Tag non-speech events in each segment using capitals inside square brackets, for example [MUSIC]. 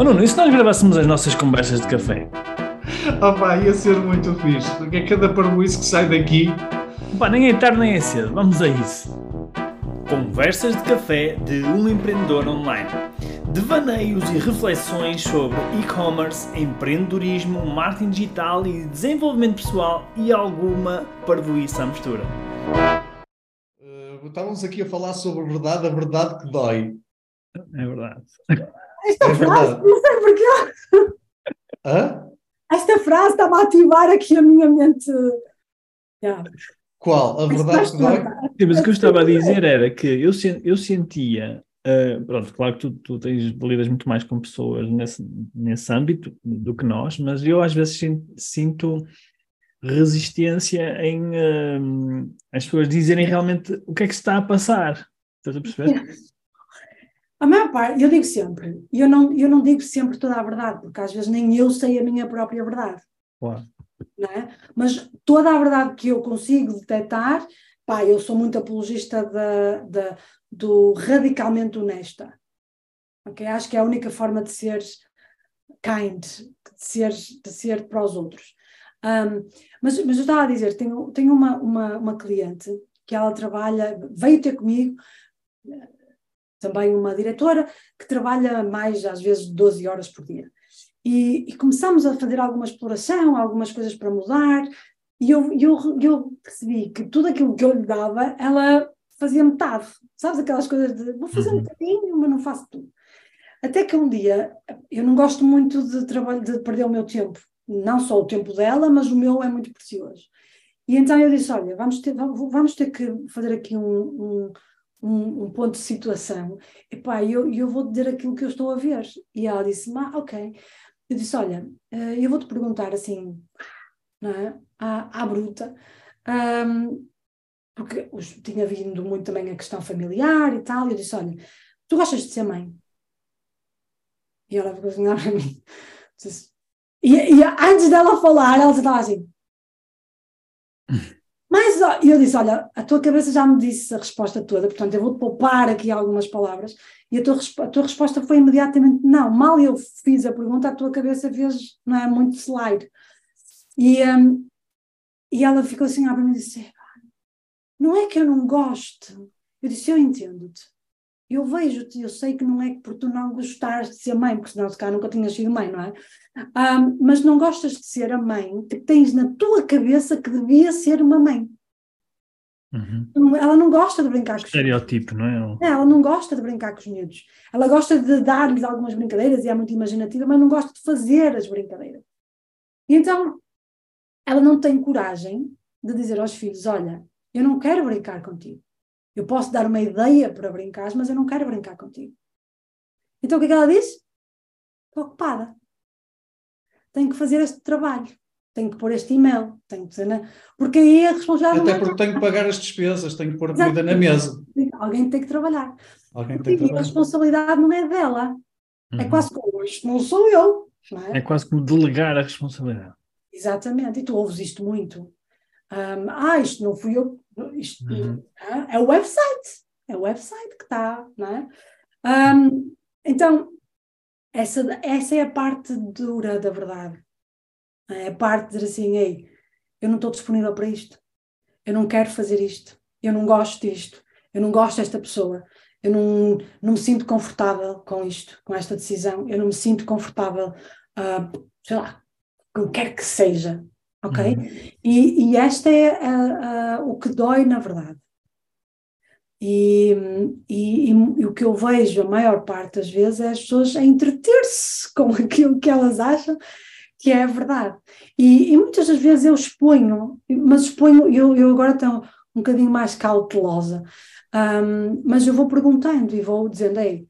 Oh Nuno, e se nós gravássemos as nossas conversas de café? Oh pá, ia ser muito fixe, porque é cada parboice que sai daqui. Pá, nem é tarde nem é cedo, vamos a isso. Conversas de café de um empreendedor online. Devaneios e reflexões sobre e-commerce, empreendedorismo, marketing digital e desenvolvimento pessoal e alguma parvoíça à mistura. Uh, estávamos aqui a falar sobre a verdade, a verdade que dói. É verdade. Esta É frase, verdade. não sei porquê. Hã? Esta frase estava a ativar aqui a minha mente. Yeah. Qual? A verdade que dói? Sim, mas o que eu estava a dizer era que eu, eu sentia, ah, pronto, claro que tu, tu tens, lidas muito mais com pessoas nesse, nesse âmbito do que nós, mas eu às vezes sin- sinto resistência em ah, as pessoas dizerem realmente o que é que se está a passar. Estás a perceber? [LAUGHS] A maior parte, eu digo sempre, eu não, eu não digo sempre toda a verdade, porque às vezes nem eu sei a minha própria verdade. Claro. não é? Mas toda a verdade que eu consigo detectar, pá, eu sou muito apologista da, da, do radicalmente honesta. ok? Acho que é a única forma de ser kind, de ser, de ser para os outros. Um, mas, mas eu estava a dizer, tenho, tenho uma, uma, uma cliente que ela trabalha, veio ter comigo, também uma diretora, que trabalha mais, às vezes, 12 horas por dia. E, e começamos a fazer alguma exploração, algumas coisas para mudar, e eu, eu, eu percebi que tudo aquilo que eu lhe dava, ela fazia metade. Sabes aquelas coisas de vou fazer um Uhum. bocadinho, mas não faço tudo. Até que um dia, eu não gosto muito de, trabalho, de perder o meu tempo. Não só o tempo dela, mas o meu é muito precioso. E então eu disse: Olha, vamos ter, vamos vamos ter que fazer aqui um, um, um, um ponto de situação. E pá, eu, eu vou dizer aquilo que eu estou a ver. E ela disse: "Ma, Ok. Eu disse: Olha, eh, eu vou-te perguntar assim, não é? à, à bruta, ahm, porque tinha vindo muito também a questão familiar e tal. E eu disse: Olha, tu gostas de ser mãe? E ela ficou assim, para mim. Disse- E, e antes dela falar, ela estava assim. Mas eu disse: Olha, a tua cabeça já me disse a resposta toda, portanto eu vou-te poupar aqui algumas palavras. E a tua, a tua resposta foi imediatamente não. Mal eu fiz a pergunta, a tua cabeça fez não é, muito slide. E, hum, e ela ficou assim a para e disse: "Epá, Não é que eu não gosto. Eu disse: Eu entendo-te. Eu vejo-te, eu sei que não é por tu não gostares de ser mãe, porque senão se calhar nunca tinhas sido mãe, não é? Mas não gostas de ser a mãe que tens na tua cabeça que devia ser uma mãe. Uhum. Ela não gosta de brincar com os. Estereotipo, não é? É, ela não gosta de brincar com os miúdos. Ela gosta de dar-lhes algumas brincadeiras e é muito imaginativa, mas não gosta de fazer as brincadeiras. E então, ela não tem coragem de dizer aos filhos: Olha, eu não quero brincar contigo. Eu posso dar uma ideia para brincar, mas eu não quero brincar contigo. Então, o que é que ela diz? Estou ocupada. Tenho que fazer este trabalho. Tenho que pôr este e-mail. Tenho que... né? Porque aí a responsabilidade. Até é porque tenho que pagar as despesas, tenho que pôr comida na mesa. Alguém tem que trabalhar. Alguém Porque tem que a trabalhar. responsabilidade não é dela. É Uhum. quase como isto não sou eu. Não é? É quase como delegar a responsabilidade. Exatamente. E tu ouves isto muito. Ahm, ah, isto não fui eu. Isto, Uhum. é o website. É o website que está. Não é? Ahm, então, essa, essa é a parte dura da verdade. É a parte de dizer assim: ei, eu não estou disponível para isto. Eu não quero fazer isto. Eu não gosto disto. Eu não gosto desta pessoa. Eu não, não me sinto confortável com isto, com esta decisão. Eu não me sinto confortável, ah, sei lá, com o que quer que seja. Ok? Uhum. E, e esta é ah, ah, o que dói na verdade. E, e, e o que eu vejo a maior parte das vezes é as pessoas a entreter-se [LAUGHS] com aquilo que elas acham que é a verdade. E, e muitas das vezes eu exponho, mas exponho, eu, eu agora estou um bocadinho mais cautelosa, Ahm, mas eu vou perguntando e vou dizendo, ei,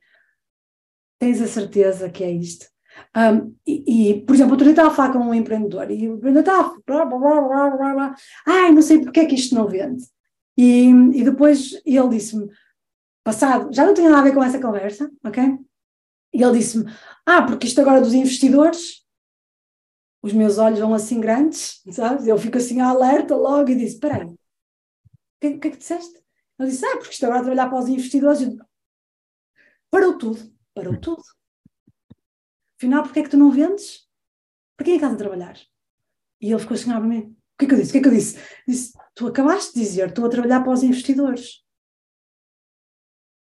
tens a certeza que é isto? Ahm, e, e, por exemplo, outro dia estava a falar com um empreendedor e o empreendedor estava blá, blá, blá, blá, blá, blá. ai, não sei porque é que isto não vende. E, e depois ele disse-me, passado, já não tinha nada a ver com essa conversa, ok? E ele disse-me, ah, porque isto agora dos investidores, os meus olhos vão assim grandes, [LAUGHS] sabes? Eu fico assim alerta logo e disse, espera aí, o que, que é que disseste? Ele disse, ah, porque isto agora a trabalhar para os investidores. Parou tudo, parou tudo. Afinal, porquê é que tu não vendes? Para quem é que estás a trabalhar? E ele ficou assim para mim. O que é que eu disse? O que é que eu disse? Disse, tu acabaste de dizer, estou a trabalhar para os investidores.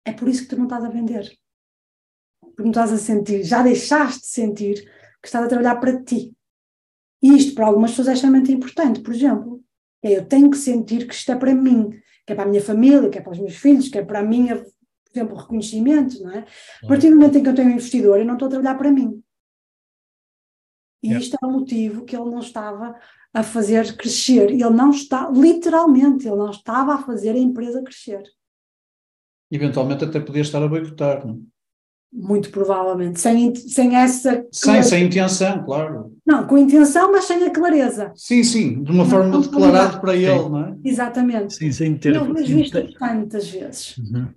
É por isso que tu não estás a vender. Porque não estás a sentir, já deixaste de sentir que estás a trabalhar para ti. E isto para algumas pessoas é extremamente importante. Por exemplo, é, eu tenho que sentir que isto é para mim, que é para a minha família, que é para os meus filhos, que é para a minha, exemplo, reconhecimento, não é? A partir do momento em que eu tenho um investidor, eu não estou a trabalhar para mim. E yeah. isto é o motivo que ele não estava a fazer crescer. Ele não está, literalmente, ele não estava a fazer a empresa crescer. Eventualmente até podia estar a boicotar, não? Muito provavelmente, sem, sem essa. Sem, sem intenção, claro. Não, com intenção, mas sem a clareza. Sim, sim, de uma não, forma declarada para ele, não é? Exatamente. Sim, sem ter. Eu vejo isto tantas vezes. Uhum.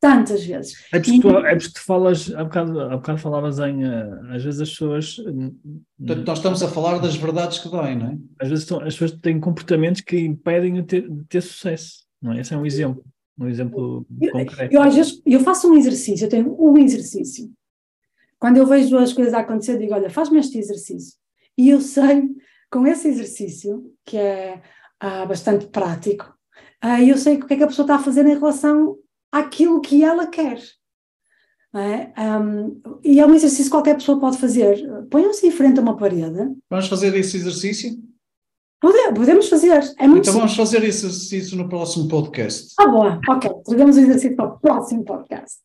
Tantas vezes. É porque, e... tu, é porque tu falas, há bocado, há bocado falavas em, uh, às vezes as pessoas... Portanto, nós estamos a falar das verdades que dói, não é? Às vezes estão, as pessoas têm comportamentos que impedem de ter, de ter sucesso, não é? Esse é um exemplo, um exemplo eu, concreto. Eu, às vezes, eu faço um exercício, eu tenho um exercício. Quando eu vejo as coisas a acontecer, digo, olha, faz-me este exercício. E eu sei, com esse exercício, que é uh, bastante prático, uh, eu sei o que é que a pessoa está a fazer em relação àquilo que ela quer. É? Um, e é um exercício que qualquer pessoa pode fazer. Ponham-se em frente a uma parede. Vamos fazer esse exercício? podemos fazer. É muito então vamos fazer esse exercício no próximo podcast. Ah, boa. Ok. Tragamos o exercício para o próximo podcast.